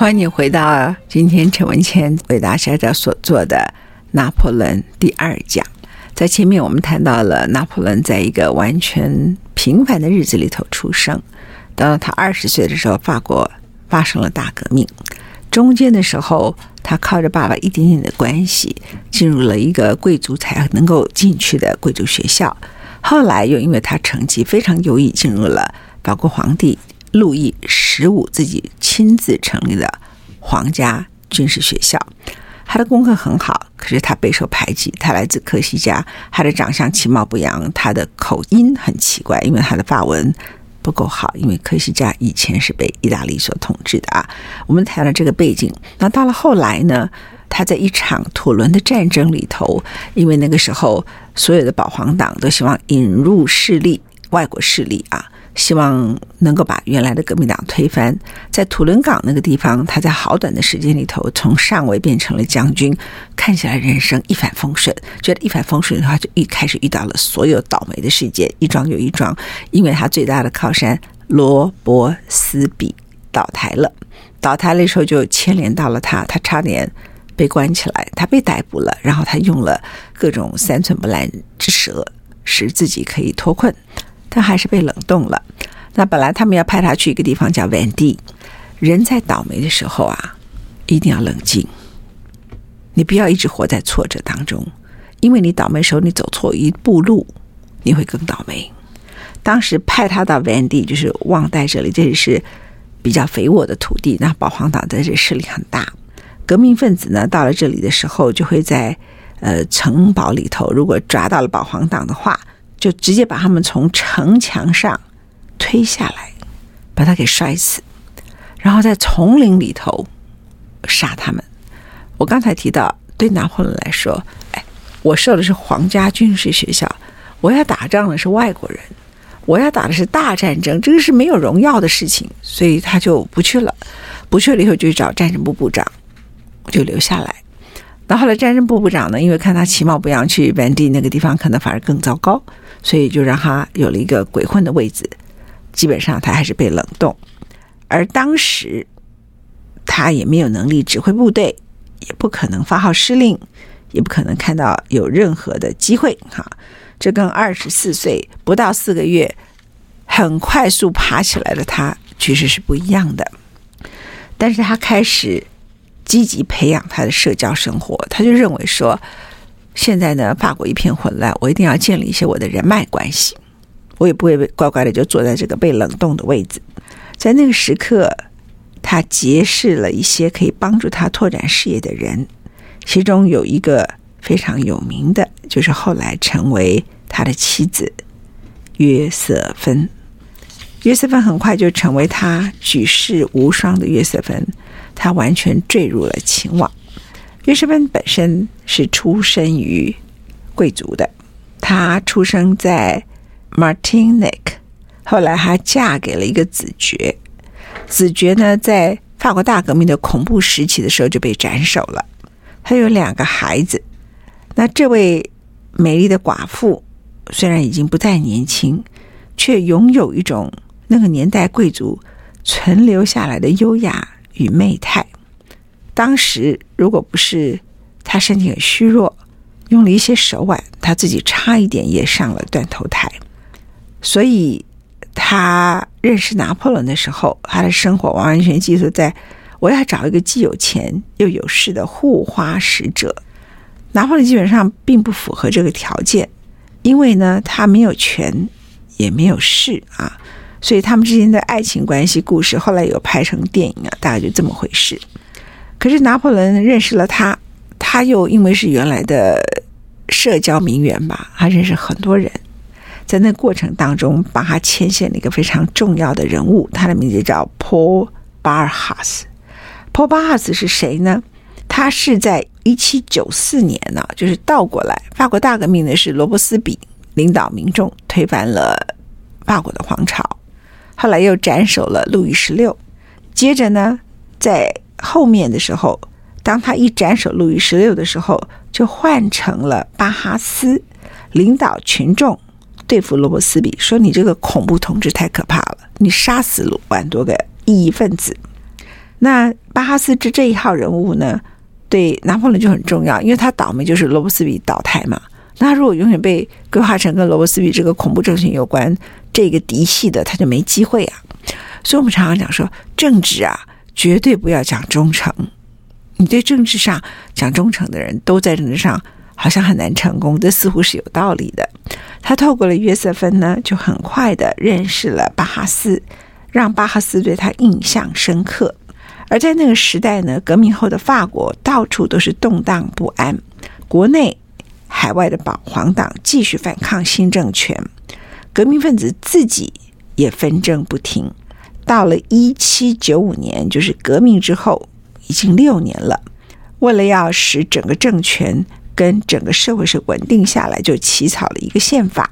欢迎你回到今天陈文谦为大家所做的《拿破仑第二讲》。在前面我们谈到了拿破仑在一个完全平凡的日子里头出生，到了他二十岁的时候，法国发生了大革命。中间的时候，他靠着爸爸一点点的关系，进入了一个贵族才能够进去的贵族学校。后来又因为他成绩非常优异，进入了法国皇帝。路易十十五自己亲自成立的皇家军事学校，他的功课很好，可是他备受排挤。他来自科西嘉，他的长相其貌不扬，他的口音很奇怪，因为他的法文不够好。因为科西嘉以前是被意大利所统治的啊。我们谈了这个背景，那到了后来呢，他在一场土伦的战争里头，因为那个时候所有的保皇党都希望引入势力，外国势力啊。希望能够把原来的革命党推翻。在土伦港那个地方，他在好短的时间里头从上尉变成了将军，看起来人生一帆风顺。觉得一帆风顺的话，就一开始遇到了所有倒霉的事件，一桩又一桩。因为他最大的靠山罗伯斯比倒台了，倒台的时候就牵连到了他，他差点被关起来，他被逮捕了，然后他用了各种三寸不烂之舌，使自己可以脱困。他还是被冷冻了。那本来他们要派他去一个地方叫 Van D，。人在倒霉的时候啊，一定要冷静。你不要一直活在挫折当中，因为你倒霉时候，你走错一步路，你会更倒霉。当时派他到 Van D，就是旺代这里，这里是比较肥沃的土地。那保皇党在这势力很大，革命分子呢到了这里的时候，就会在呃城堡里头，如果抓到了保皇党的话。就直接把他们从城墙上推下来，把他给摔死，然后在丛林里头杀他们。我刚才提到，对拿破仑来说，哎，我受的是皇家军事学校，我要打仗的是外国人，我要打的是大战争，这个是没有荣耀的事情，所以他就不去了。不去了以后，就去找战争部部长，就留下来。那后来战争部部长呢，因为看他其貌不扬，去本地那个地方可能反而更糟糕，所以就让他有了一个鬼混的位置。基本上他还是被冷冻，而当时他也没有能力指挥部队，也不可能发号施令，也不可能看到有任何的机会。哈，这跟二十四岁不到四个月很快速爬起来的他其实是不一样的。但是他开始。积极培养他的社交生活，他就认为说，现在呢，法国一片混乱，我一定要建立一些我的人脉关系，我也不会乖乖的就坐在这个被冷冻的位置。在那个时刻，他结识了一些可以帮助他拓展事业的人，其中有一个非常有名的，就是后来成为他的妻子约瑟芬。约瑟芬很快就成为他举世无双的约瑟芬。他完全坠入了情网。约瑟芬本身是出身于贵族的，她出生在 Martinique，后来她嫁给了一个子爵。子爵呢，在法国大革命的恐怖时期的时候就被斩首了。他有两个孩子。那这位美丽的寡妇虽然已经不再年轻，却拥有一种那个年代贵族存留下来的优雅。与媚态。当时如果不是他身体很虚弱，用了一些手腕，他自己差一点也上了断头台。所以他认识拿破仑的时候，他的生活完完全全寄托在我要找一个既有钱又有势的护花使者。拿破仑基本上并不符合这个条件，因为呢，他没有权也没有势啊，所以他们之间的爱情关系故事后来有拍成电影啊，大概就这么回事。可是拿破仑认识了他，他又因为是原来的社交名媛吧，他认识很多人，在那过程当中帮他牵线了一个非常重要的人物，他的名字叫 Paul Barhas。Paul Barhas 是谁呢？他是在一七九四年呢，就是倒过来，法国大革命的是罗伯斯比领导民众推翻了法国的皇朝，后来又斩首了路易十六，接着呢，在后面的时候，当他一斩首路易十六的时候，就换成了巴哈斯领导群众对付罗伯斯比，说你这个恐怖统治太可怕了，你杀死了五万多个异议分子。那巴哈斯这这一号人物呢？对拿破仑就很重要，因为他倒霉就是罗伯斯比倒台嘛。那他如果永远被规划成跟罗伯斯比这个恐怖政权有关这个嫡系的，他就没机会啊。所以我们常常讲说，政治啊，绝对不要讲忠诚。你对政治上讲忠诚的人，都在政治上好像很难成功，这似乎是有道理的。他透过了约瑟芬呢，就很快的认识了巴哈斯，让巴哈斯对他印象深刻。而在那个时代呢，革命后的法国到处都是动荡不安，国内、海外的保皇党继续反抗新政权，革命分子自己也纷争不停。到了一七九五年，就是革命之后，已经六年了。为了要使整个政权跟整个社会是稳定下来，就起草了一个宪法，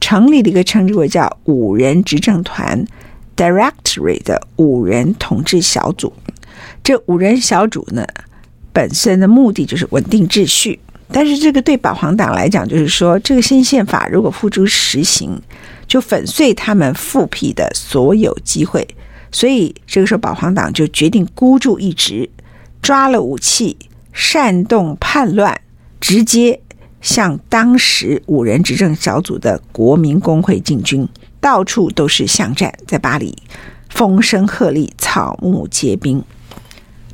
成立了一个称之为叫五人执政团 （Directory） 的五人统治小组。这五人小组呢，本身的目的就是稳定秩序，但是这个对保皇党来讲，就是说这个新宪法如果付诸实行，就粉碎他们复辟的所有机会。所以这个时候，保皇党就决定孤注一掷，抓了武器，煽动叛乱，直接向当时五人执政小组的国民工会进军，到处都是巷战，在巴黎风声鹤唳，草木皆兵。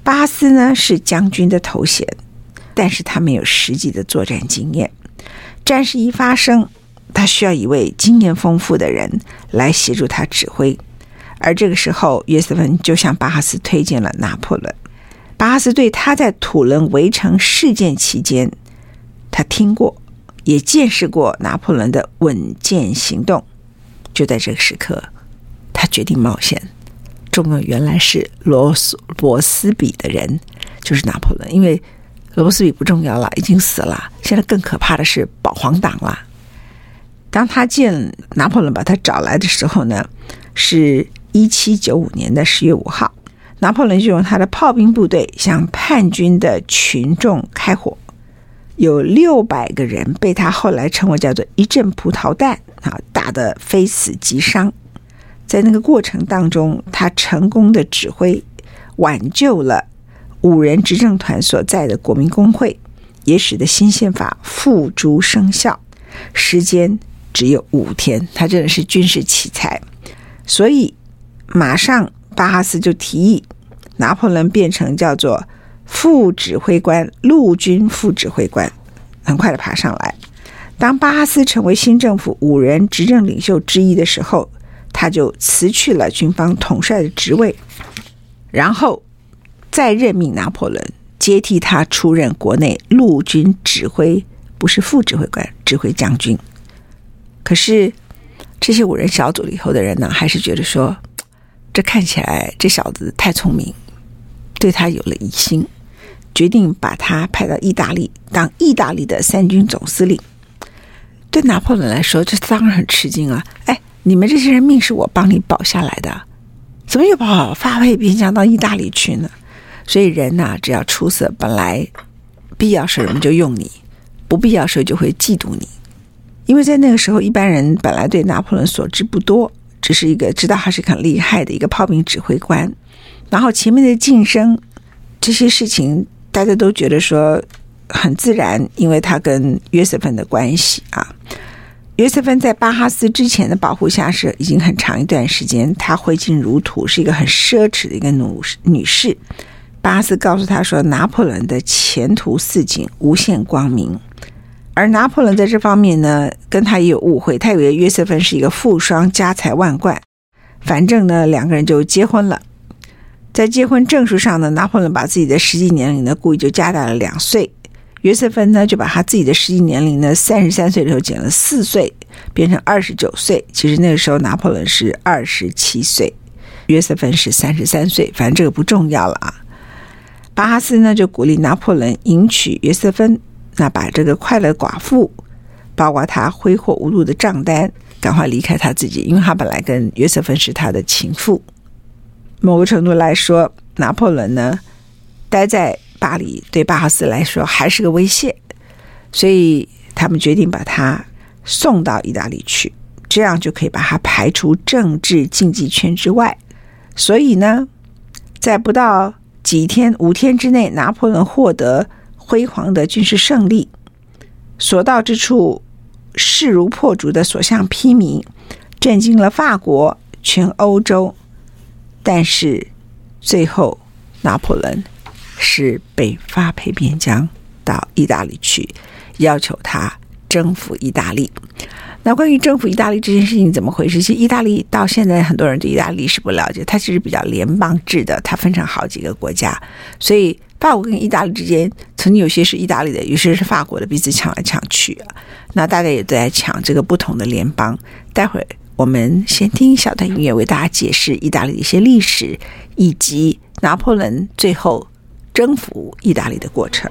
巴斯呢是将军的头衔，但是他没有实际的作战经验。战事一发生，他需要一位经验丰富的人来协助他指挥。而这个时候，约瑟芬就向巴哈斯推荐了拿破仑。巴哈斯对他在土伦围城事件期间，他听过，也见识过拿破仑的稳健行动。就在这个时刻，他决定冒险。重要原来是罗斯罗斯比的人，就是拿破仑。因为罗斯比不重要了，已经死了。现在更可怕的是保皇党了。当他见拿破仑把他找来的时候呢，是一七九五年的十月五号。拿破仑就用他的炮兵部队向叛军的群众开火，有六百个人被他后来称为叫做一阵葡萄弹啊，打得非死即伤。在那个过程当中，他成功的指挥挽救了五人执政团所在的国民公会，也使得新宪法付诸生效。时间只有五天，他真的是军事奇才。所以马上巴哈斯就提议拿破仑变成叫做副指挥官，陆军副指挥官，很快的爬上来。当巴哈斯成为新政府五人执政领袖之一的时候。他就辞去了军方统帅的职位，然后再任命拿破仑接替他出任国内陆军指挥，不是副指挥官，指挥将军。可是这些五人小组里头的人呢，还是觉得说，这看起来这小子太聪明，对他有了疑心，决定把他派到意大利当意大利的三军总司令。对拿破仑来说，这当然很吃惊啊！哎。你们这些人命是我帮你保下来的，怎么又跑发配边疆到意大利去呢？所以人呐，只要出色，本来必要时人们就用你，不必要时就会嫉妒你。因为在那个时候，一般人本来对拿破仑所知不多，只是一个知道他是很厉害的一个炮兵指挥官，然后前面的晋升这些事情，大家都觉得说很自然，因为他跟约瑟芬的关系啊。约瑟芬在巴哈斯之前的保护下是已经很长一段时间，她挥金如土，是一个很奢侈的一个女女士。巴斯告诉他说，拿破仑的前途似锦，无限光明。而拿破仑在这方面呢，跟他也有误会，他以为约瑟芬是一个富商，家财万贯。反正呢，两个人就结婚了。在结婚证书上呢，拿破仑把自己的实际年龄呢，故意就加大了两岁。约瑟芬呢，就把他自己的实际年龄呢，三十三岁的时候减了四岁，变成二十九岁。其实那个时候拿破仑是二十七岁，约瑟芬是三十三岁。反正这个不重要了啊。巴哈斯呢，就鼓励拿破仑迎娶约瑟芬。那把这个快乐寡妇，包括他挥霍无度的账单，赶快离开他自己，因为他本来跟约瑟芬是他的情妇。某个程度来说，拿破仑呢，待在巴黎对巴哈斯来说还是个威胁，所以他们决定把他送到意大利去，这样就可以把他排除政治竞技圈之外。所以呢，在不到几天五天之内，拿破仑获得。辉煌的军事胜利，所到之处势如破竹的所向披靡，震惊了法国、全欧洲。但是最后，拿破仑是被发配边疆到意大利去，要求他征服意大利。那关于征服意大利这件事情怎么回事？其实意大利到现在很多人对意大利是不了解，它其实比较联邦制的，它分成好几个国家，所以。法国跟意大利之间，曾经有些是意大利的，有些是法国的，彼此抢来抢去。那大家也都在抢这个不同的联邦。待会儿我们先听一小段音乐，为大家解释意大利的一些历史，以及拿破仑最后征服意大利的过程。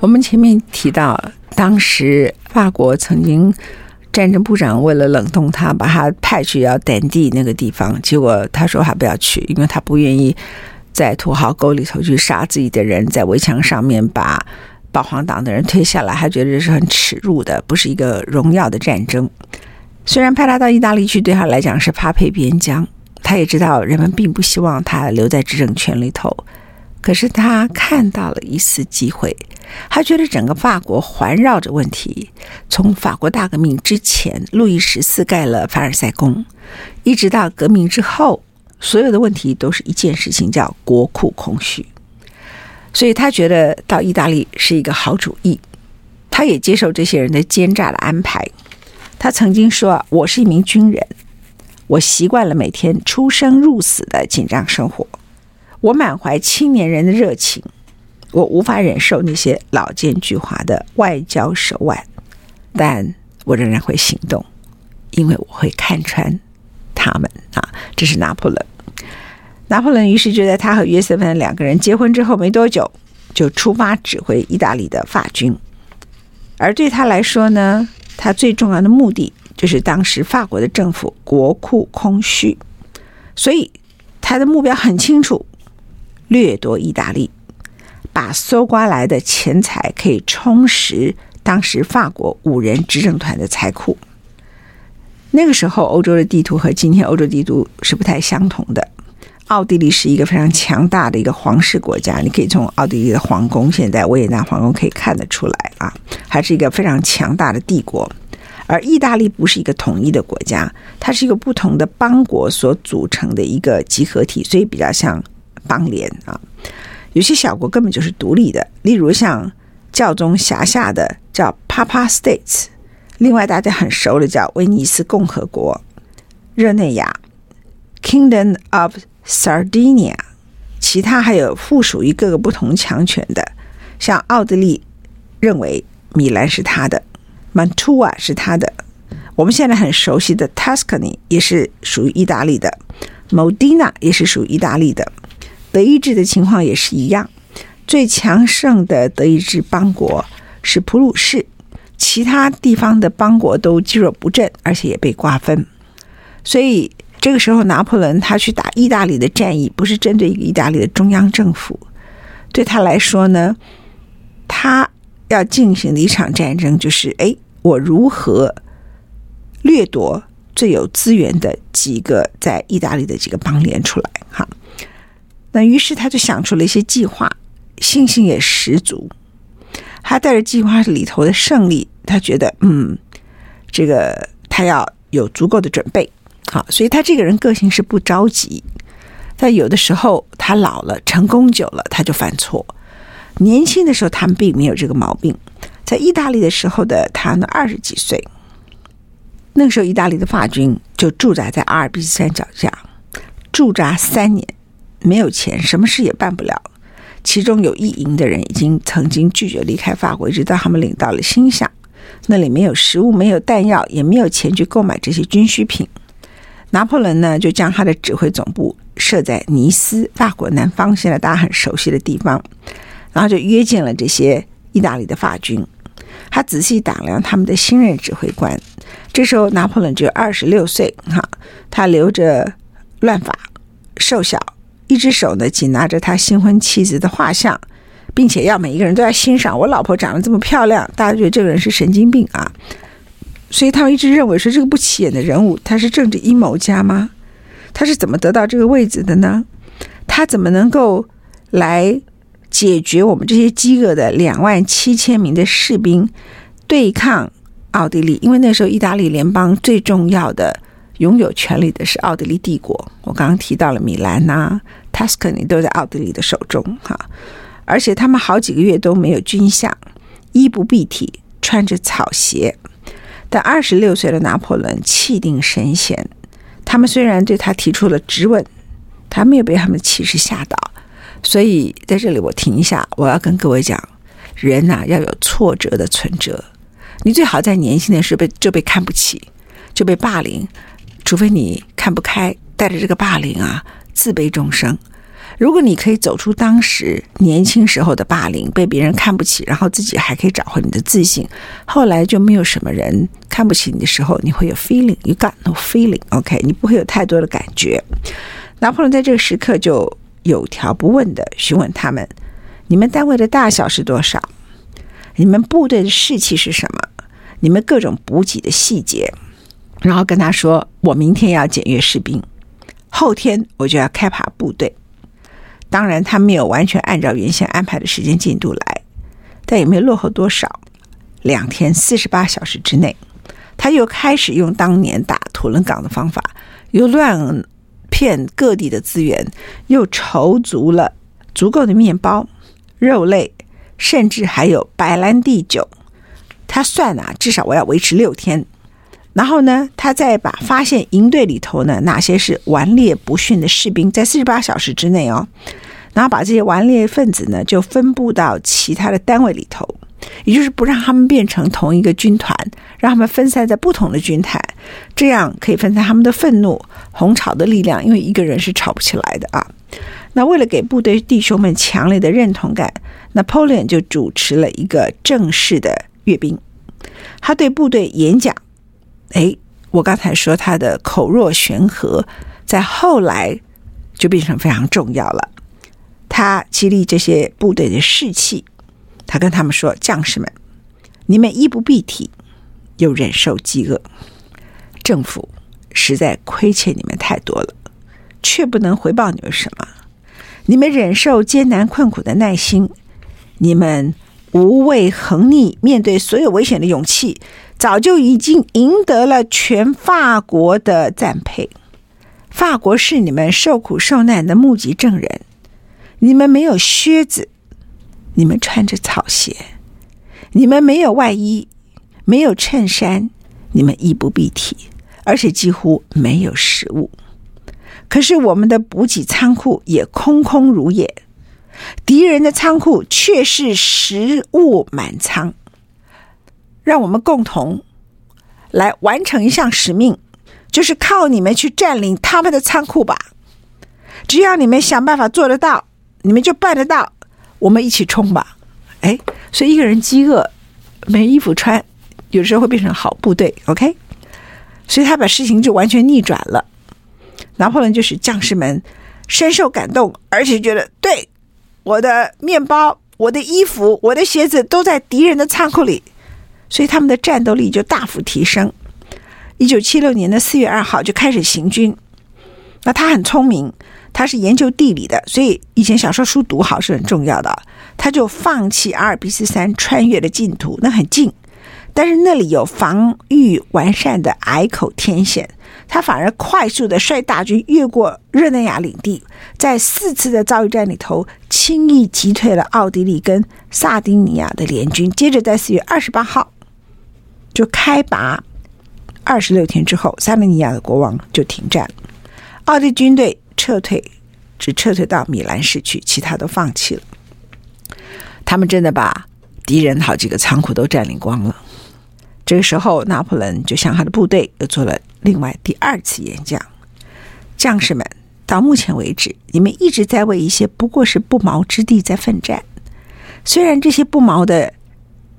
我们前面提到，当时法国曾经战争部长为了冷冻他，把他派去要丹地那个地方，结果他说他不要去，因为他不愿意在土豪沟里头去杀自己的人，在围墙上面把保皇党的人推下来，他觉得这是很耻辱的，不是一个荣耀的战争。虽然派他到意大利去，对他来讲是发配边疆，他也知道人们并不希望他留在执政权里头。可是他看到了一丝机会，他觉得整个法国环绕着问题，从法国大革命之前，路易十四盖了凡尔赛宫，一直到革命之后，所有的问题都是一件事情，叫国库空虚。所以他觉得到意大利是一个好主意，他也接受这些人的奸诈的安排。他曾经说：“我是一名军人，我习惯了每天出生入死的紧张生活。”我满怀青年人的热情，我无法忍受那些老奸巨猾的外交手腕，但我仍然会行动，因为我会看穿他们啊！这是拿破仑。拿破仑于是就在他和约瑟芬两个人结婚之后没多久，就出发指挥意大利的法军。而对他来说呢，他最重要的目的就是当时法国的政府国库空虚，所以他的目标很清楚。掠夺意大利，把搜刮来的钱财可以充实当时法国五人执政团的财库。那个时候，欧洲的地图和今天欧洲地图是不太相同的。奥地利是一个非常强大的一个皇室国家，你可以从奥地利的皇宫，现在维也纳皇宫可以看得出来啊，还是一个非常强大的帝国。而意大利不是一个统一的国家，它是一个不同的邦国所组成的一个集合体，所以比较像。邦联啊，有些小国根本就是独立的，例如像教宗辖下的叫 Papa States，另外大家很熟的叫威尼斯共和国，热内亚 （Kingdom of Sardinia），其他还有附属于各个不同强权的，像奥地利认为米兰是他的，Mantua 是他的，我们现在很熟悉的 Tuscany 也是属于意大利的，Modena 也是属于意大利的，德意志的情况也是一样。最强盛的德意志邦国是普鲁士，其他地方的邦国都积弱不振，而且也被瓜分。所以这个时候，拿破仑他去打意大利的战役，不是针对一个意大利的中央政府，对他来说呢，他要进行的一场战争就是：哎，我如何掠夺最有资源的几个在意大利的几个邦联出来？哈，那于是他就想出了一些计划。信心也十足，他带着计划里头的胜利，他觉得嗯，这个他要有足够的准备，好，所以他这个人个性是不着急，但有的时候他老了，成功久了，他就犯错。年轻的时候他们并没有这个毛病，在意大利的时候的他呢，二十几岁，那个时候意大利的法军就驻扎在阿尔卑斯山脚下，驻扎三年，没有钱，什么事也办不了。其中有一营的人已经曾经拒绝离开法国，直到他们领到了新乡，那里没有食物，没有弹药，也没有钱去购买这些军需品。拿破仑呢，就将他的指挥总部设在尼斯，法国南方，现在大家很熟悉的地方，然后就约见了这些意大利的法军。他仔细打量他们的新任指挥官，这时候拿破仑只有二十六岁，哈，他留着乱发，瘦小。一只手呢，紧拿着他新婚妻子的画像，并且要每一个人都要欣赏。我老婆长得这么漂亮，大家觉得这个人是神经病啊！所以他们一直认为说，这个不起眼的人物，他是政治阴谋家吗？他是怎么得到这个位置的呢？他怎么能够来解决我们这些饥饿的两万七千名的士兵对抗奥地利？因为那时候意大利联邦最重要的。拥有权力的是奥地利帝国，我刚刚提到了米兰呐、Tuscany 都在奥地利的手中哈，而且他们好几个月都没有军饷，衣不蔽体，穿着草鞋。但二十六岁的拿破仑气定神闲，他们虽然对他提出了质问，他没有被他们的气势吓倒。所以在这里我停一下，我要跟各位讲，人呐、要有挫折的存折，你最好在年轻的时候被就被看不起，就被霸凌。除非你看不开，带着这个霸凌啊，自卑终生。如果你可以走出当时年轻时候的霸凌，被别人看不起，然后自己还可以找回你的自信，后来就没有什么人看不起你的时候，你会有 feeling，you got no feeling，OK，你不会有太多的感觉。拿破仑在这个时刻就有条不紊地询问他们：你们单位的大小是多少？你们部队的士气是什么？你们各种补给的细节？然后跟他说：“我明天要检阅士兵，后天我就要开爬部队。当然，他没有完全按照原先安排的时间进度来，但也没有落后多少。两天四十八小时之内，他又开始用当年打土伦港的方法，又乱骗各地的资源，又筹足了足够的面包、肉类，甚至还有白兰地酒。他算啊，至少我要维持六天。”然后呢，他再把发现营队里头呢，哪些是顽劣不驯的士兵，在四十八小时之内哦，然后把这些顽劣分子呢，就分布到其他的单位里头，也就是不让他们变成同一个军团，让他们分散在不同的军团，这样可以分散他们的愤怒、红潮的力量，因为一个人是吵不起来的啊。那为了给部队弟兄们强烈的认同感，Napoleon 就主持了一个正式的阅兵，他对部队演讲。哎，我刚才说他的口若悬河，在后来就变成非常重要了。他激励这些部队的士气，他跟他们说：“将士们，你们衣不蔽体，又忍受饥饿，政府实在亏欠你们太多了，却不能回报你们什么。你们忍受艰难困苦的耐心，你们无畏横逆，面对所有危险的勇气。”早就已经赢得了全法国的赞佩，法国是你们受苦受难的目击证人。你们没有靴子，你们穿着草鞋；你们没有外衣，没有衬衫，你们衣不蔽体。而且几乎没有食物。可是我们的补给仓库也空空如也，敌人的仓库却是食物满仓。让我们共同来完成一项使命，就是靠你们去占领他们的仓库吧。只要你们想办法做得到，你们就办得到。我们一起冲吧！哎，所以一个人饥饿，没衣服穿，有时候会变成好部队。OK，所以他把事情就完全逆转了。拿破仑就是将士们深受感动，而且觉得对，我的面包、我的衣服、我的鞋子都在敌人的仓库里，所以他们的战斗力就大幅提升。一九七六年的四月二号就开始行军。那他很聪明。他是研究地理的，所以以前小说书读好是很重要的。他就放弃阿尔卑斯山，穿越的净土，那很近，但是那里有防御完善的隘口天险，他反而快速的率大军越过热那亚领地，在四次的遭遇战里头，轻易击退了奥地利跟萨丁尼亚的联军。接着在四月二十八号就开拔，二十六天之后，萨丁尼亚的国王就停战，奥地利军队。撤退，只撤退到米兰市区，其他都放弃了。他们真的把敌人好几个仓库都占领光了。这个时候，拿破仑就向他的部队又做了另外第二次演讲：“将士们，到目前为止，你们一直在为一些不过是不毛之地在奋战。虽然这些不毛的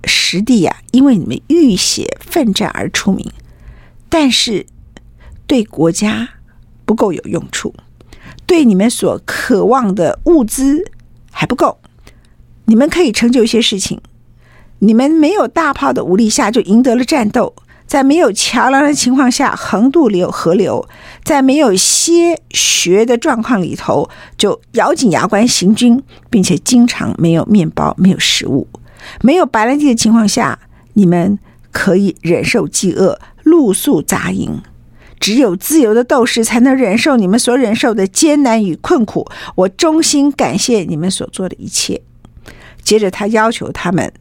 实地呀、因为你们浴血奋战而出名，但是对国家不够有用处。”对你们所渴望的物资还不够，你们可以成就一些事情。你们没有大炮的武力下就赢得了战斗，在没有桥梁的情况下横渡流河流，在没有歇学的状况里头就咬紧牙关行军，并且经常没有面包、没有食物、没有白兰地的情况下，你们可以忍受饥饿，露宿扎营。只有自由的斗士才能忍受你们所忍受的艰难与困苦。我衷心感谢你们所做的一切。接着，他要求他们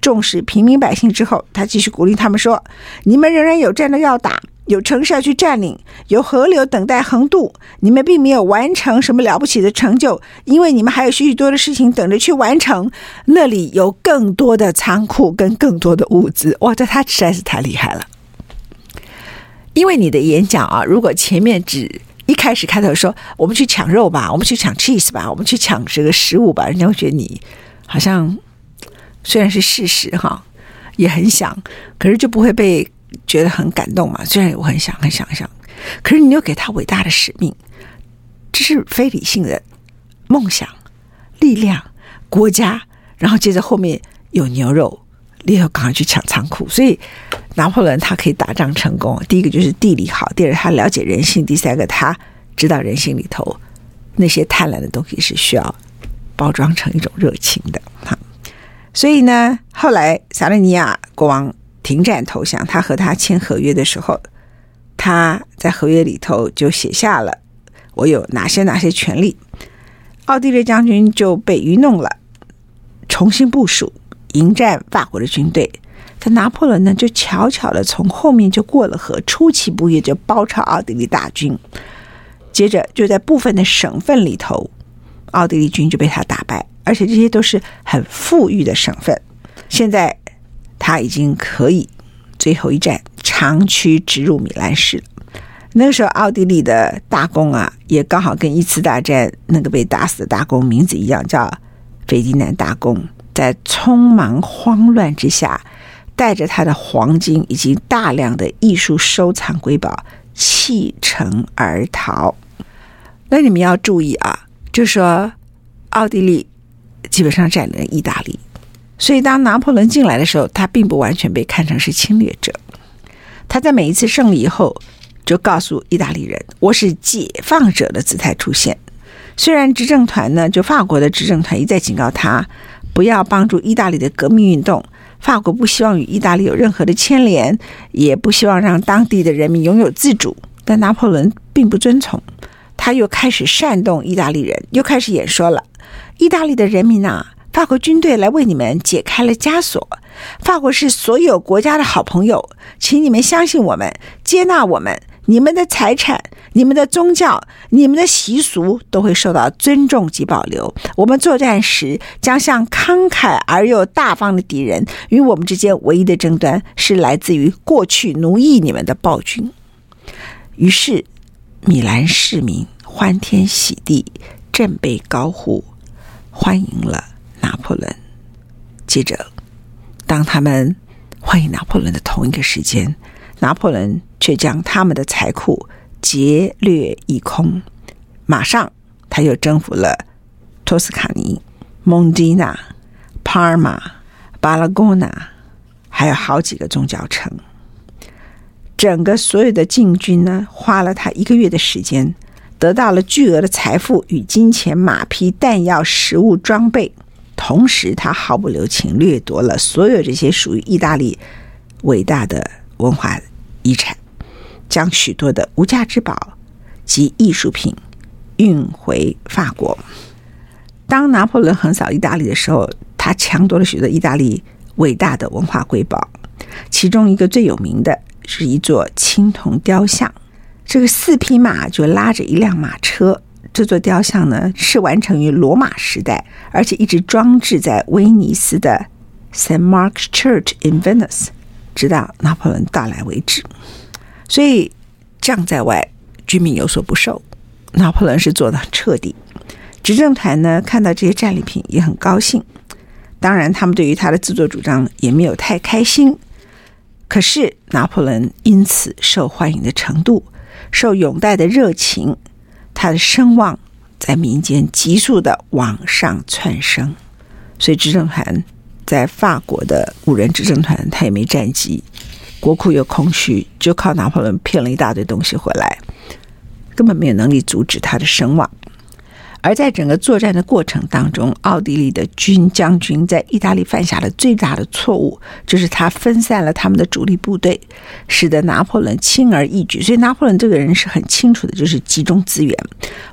重视平民百姓。之后，他继续鼓励他们说：“你们仍然有战斗要打，有城市要去占领，有河流等待横渡。你们并没有完成什么了不起的成就，因为你们还有许许多的事情等着去完成。那里有更多的仓库跟更多的物资。”哇，这他实在是太厉害了。因为你的演讲啊，如果前面只一开始开头说我们去抢肉吧，我们去抢 cheese 吧，我们去抢这个食物吧，人家会觉得你好像虽然是事实哈，也很想，可是就不会被觉得很感动嘛。虽然我很想很想很想，可是你又给他伟大的使命，这是非理性的梦想、力量、国家，然后接着后面有牛肉。立刻赶快去抢仓库，所以拿破仑他可以打仗成功。第一个就是地理好，第二他了解人性，第三个他知道人性里头那些贪婪的东西是需要包装成一种热情的哈。所以呢，后来萨丁尼亚国王停战投降，他和他签合约的时候，他在合约里头就写下了我有哪些哪些权利。奥地利将军就被愚弄了，重新部署。迎战法国的军队，但拿破仑呢，就悄悄的从后面就过了河，出其不意就包抄奥地利大军。接着就在部分的省份里头，奥地利军就被他打败，而且这些都是很富裕的省份。现在他已经可以最后一战长驱直入米兰市了。那个时候，奥地利的大公啊，也刚好跟一次大战那个被打死的大公名字一样，叫斐迪南大公。在匆忙慌乱之下，带着他的黄金以及大量的艺术收藏瑰宝弃城而逃。那你们要注意啊，就说奥地利基本上占领了意大利，所以当拿破仑进来的时候，他并不完全被看成是侵略者。他在每一次胜利以后，就告诉意大利人：“我是解放者的姿态出现。”虽然执政团呢，就法国的执政团一再警告他。不要帮助意大利的革命运动。法国不希望与意大利有任何的牵连，也不希望让当地的人民拥有自主。但拿破仑并不遵从，他又开始煽动意大利人，又开始演说了：“意大利的人民呐，法国军队来为你们解开了枷锁。法国是所有国家的好朋友，请你们相信我们，接纳我们，你们的财产、你们的宗教、你们的习俗都会受到尊重及保留。我们作战时将向慷慨而又大方的敌人，与我们之间唯一的争端是来自于过去奴役你们的暴君。于是，米兰市民欢天喜地，振臂高呼，欢迎了拿破仑。接着，当他们欢迎拿破仑的同一个时间，拿破仑却将他们的财库劫掠一空。马上，他又征服了托斯卡尼、蒙迪纳、帕尔马、巴拉戈纳，还有好几个宗教城。整个所有的进军呢，花了他一个月的时间，得到了巨额的财富与金钱、马匹、弹药、食物、装备。同时，他毫不留情掠夺了所有这些属于意大利伟大的文化遗产，将许多的无价之宝及艺术品运回法国。当拿破仑横扫意大利的时候，他抢夺了许多意大利伟大的文化瑰宝，其中一个最有名的是一座青铜雕像，这个四匹马就拉着一辆马车。这座雕像呢，是完成于罗马时代，而且一直装置在威尼斯的 Saint Mark's Church in Venice，直到拿破仑到来为止。所以将在外，居民有所不受。拿破仑是做的彻底。执政团呢，看到这些战利品也很高兴。当然，他们对于他的自作主张也没有太开心。可是拿破仑因此受欢迎的程度，受拥戴的热情。他的声望在民间急速的往上窜升，所以执政团在法国的五人执政团，他也没战绩，国库又空虚，就靠拿破仑骗了一大堆东西回来，根本没有能力阻止他的声望。而在整个作战的过程当中，奥地利的军将军在意大利犯下的最大的错误，就是他分散了他们的主力部队，使得拿破仑轻而易举。所以拿破仑这个人是很清楚的，就是集中资源。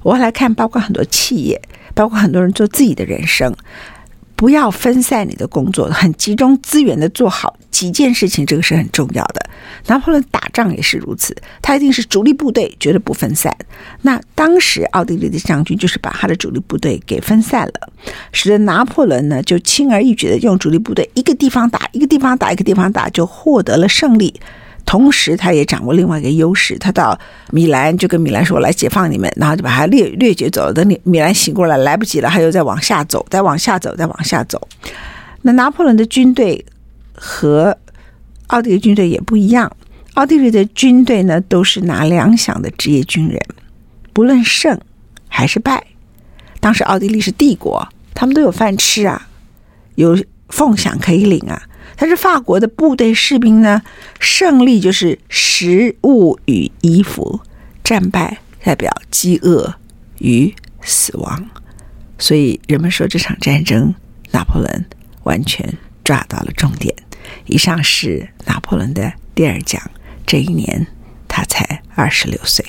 我来看，包括很多企业，包括很多人做自己的人生。不要分散你的工作，很集中资源的做好几件事情，这个是很重要的。拿破仑打仗也是如此，他一定是主力部队，绝对不分散。那当时奥地利的将军就是把他的主力部队给分散了，使得拿破仑呢就轻而易举的用主力部队一个地方打，一个地方打，一个地方打，就获得了胜利。同时，他也掌握另外一个优势。他到米兰就跟米兰说：“我来解放你们。”然后就把他掠掠劫走了。等你米兰醒过来，来不及了，他又再往下走，再往下走，再往下走。那拿破仑的军队和奥地利军队也不一样。奥地利的军队呢，都是拿粮饷的职业军人，不论胜还是败。当时奥地利是帝国，他们都有饭吃啊，有俸饷可以领啊。但是法国的部队士兵呢，胜利就是食物与衣服，战败代表饥饿与死亡。所以人们说这场战争，拿破仑完全抓到了重点。以上是拿破仑的第二讲，这一年他才二十六岁。